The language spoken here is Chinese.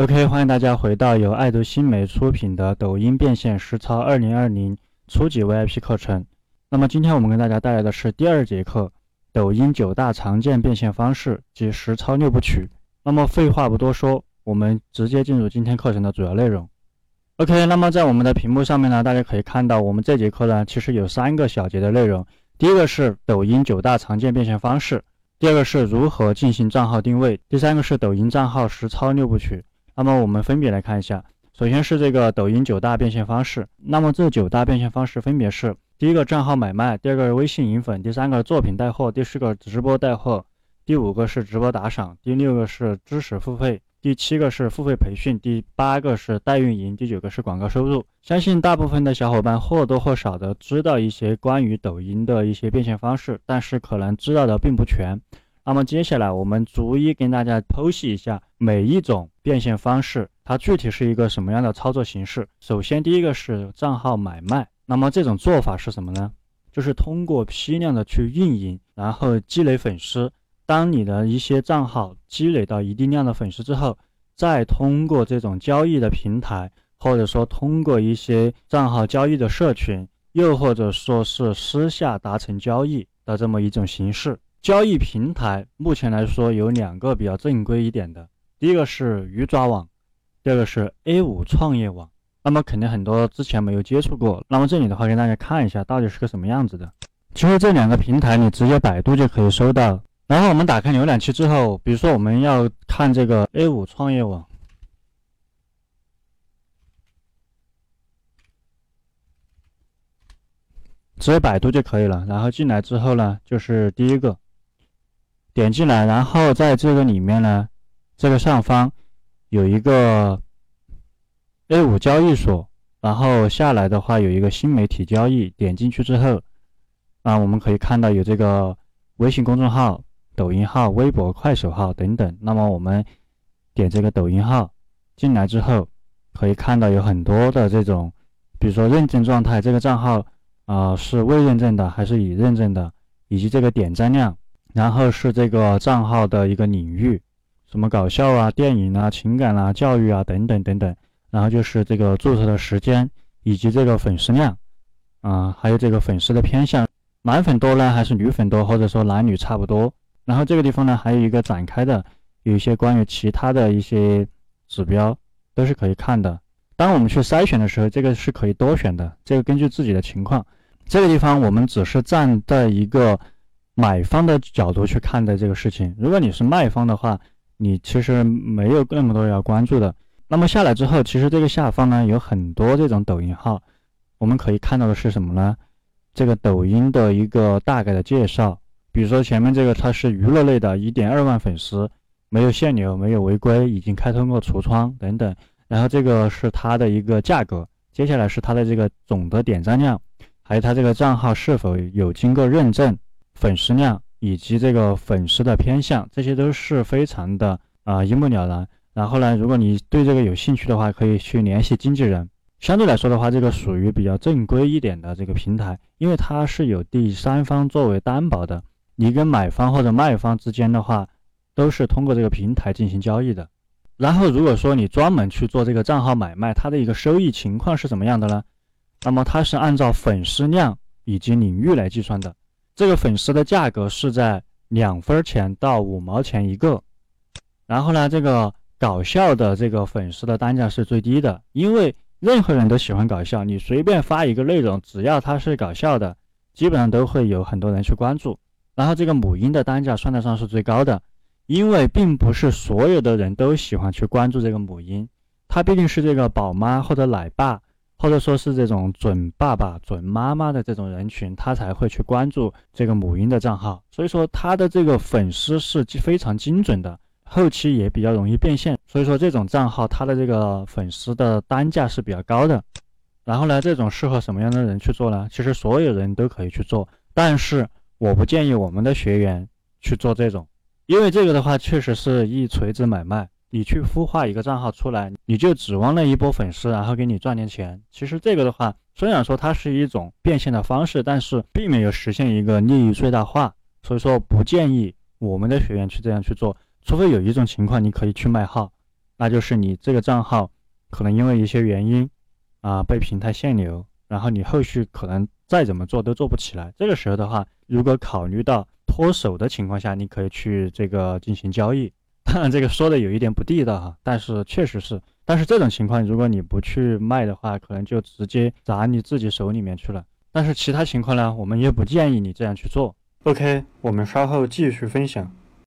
OK，欢迎大家回到由爱读新媒出品的抖音变现实操二零二零初级 VIP 课程。那么今天我们跟大家带来的是第二节课，抖音九大常见变现方式及实操六部曲。那么废话不多说，我们直接进入今天课程的主要内容。OK，那么在我们的屏幕上面呢，大家可以看到我们这节课呢其实有三个小节的内容。第一个是抖音九大常见变现方式，第二个是如何进行账号定位，第三个是抖音账号实操六部曲。那么我们分别来看一下，首先是这个抖音九大变现方式。那么这九大变现方式分别是：第一个账号买卖，第二个微信引粉，第三个作品带货，第四个直播带货，第五个是直播打赏，第六个是知识付费，第七个是付费培训，第八个是代运营，第九个是广告收入。相信大部分的小伙伴或多或少的知道一些关于抖音的一些变现方式，但是可能知道的并不全。那么接下来我们逐一跟大家剖析一下每一种变现方式，它具体是一个什么样的操作形式。首先，第一个是账号买卖。那么这种做法是什么呢？就是通过批量的去运营，然后积累粉丝。当你的一些账号积累到一定量的粉丝之后，再通过这种交易的平台，或者说通过一些账号交易的社群，又或者说是私下达成交易的这么一种形式。交易平台目前来说有两个比较正规一点的，第一个是鱼抓网，第二个是 A 五创业网。那么肯定很多之前没有接触过，那么这里的话给大家看一下到底是个什么样子的。其实这两个平台你直接百度就可以搜到。然后我们打开浏览器之后，比如说我们要看这个 A 五创业网。直接百度就可以了。然后进来之后呢，就是第一个，点进来，然后在这个里面呢，这个上方有一个 A 五交易所，然后下来的话有一个新媒体交易，点进去之后，啊，我们可以看到有这个微信公众号、抖音号、微博、快手号等等。那么我们点这个抖音号进来之后，可以看到有很多的这种，比如说认证状态，这个账号。啊，是未认证的还是已认证的，以及这个点赞量，然后是这个账号的一个领域，什么搞笑啊、电影啊、情感啊、教育啊等等等等，然后就是这个注册的时间以及这个粉丝量，啊，还有这个粉丝的偏向，男粉多呢还是女粉多，或者说男女差不多。然后这个地方呢还有一个展开的，有一些关于其他的一些指标都是可以看的。当我们去筛选的时候，这个是可以多选的，这个根据自己的情况。这个地方我们只是站在一个买方的角度去看待这个事情。如果你是卖方的话，你其实没有那么多要关注的。那么下来之后，其实这个下方呢有很多这种抖音号，我们可以看到的是什么呢？这个抖音的一个大概的介绍，比如说前面这个它是娱乐类的，一点二万粉丝，没有限流，没有违规，已经开通过橱窗等等。然后这个是它的一个价格，接下来是它的这个总的点赞量。还有它这个账号是否有经过认证，粉丝量以及这个粉丝的偏向，这些都是非常的啊一目了然。然后呢，如果你对这个有兴趣的话，可以去联系经纪人。相对来说的话，这个属于比较正规一点的这个平台，因为它是有第三方作为担保的，你跟买方或者卖方之间的话，都是通过这个平台进行交易的。然后如果说你专门去做这个账号买卖，它的一个收益情况是怎么样的呢？那么它是按照粉丝量以及领域来计算的，这个粉丝的价格是在两分钱到五毛钱一个。然后呢，这个搞笑的这个粉丝的单价是最低的，因为任何人都喜欢搞笑，你随便发一个内容，只要它是搞笑的，基本上都会有很多人去关注。然后这个母婴的单价算得上是最高的，因为并不是所有的人都喜欢去关注这个母婴，它毕竟是这个宝妈或者奶爸。或者说是这种准爸爸、准妈妈的这种人群，他才会去关注这个母婴的账号，所以说他的这个粉丝是非常精准的，后期也比较容易变现。所以说这种账号它的这个粉丝的单价是比较高的。然后呢，这种适合什么样的人去做呢？其实所有人都可以去做，但是我不建议我们的学员去做这种，因为这个的话确实是一锤子买卖。你去孵化一个账号出来，你就指望那一波粉丝，然后给你赚点钱。其实这个的话，虽然说它是一种变现的方式，但是并没有实现一个利益最大化。所以说不建议我们的学员去这样去做，除非有一种情况，你可以去卖号。那就是你这个账号可能因为一些原因啊被平台限流，然后你后续可能再怎么做都做不起来。这个时候的话，如果考虑到脱手的情况下，你可以去这个进行交易。这个说的有一点不地道哈，但是确实是。但是这种情况，如果你不去卖的话，可能就直接砸你自己手里面去了。但是其他情况呢，我们也不建议你这样去做。OK，我们稍后继续分享。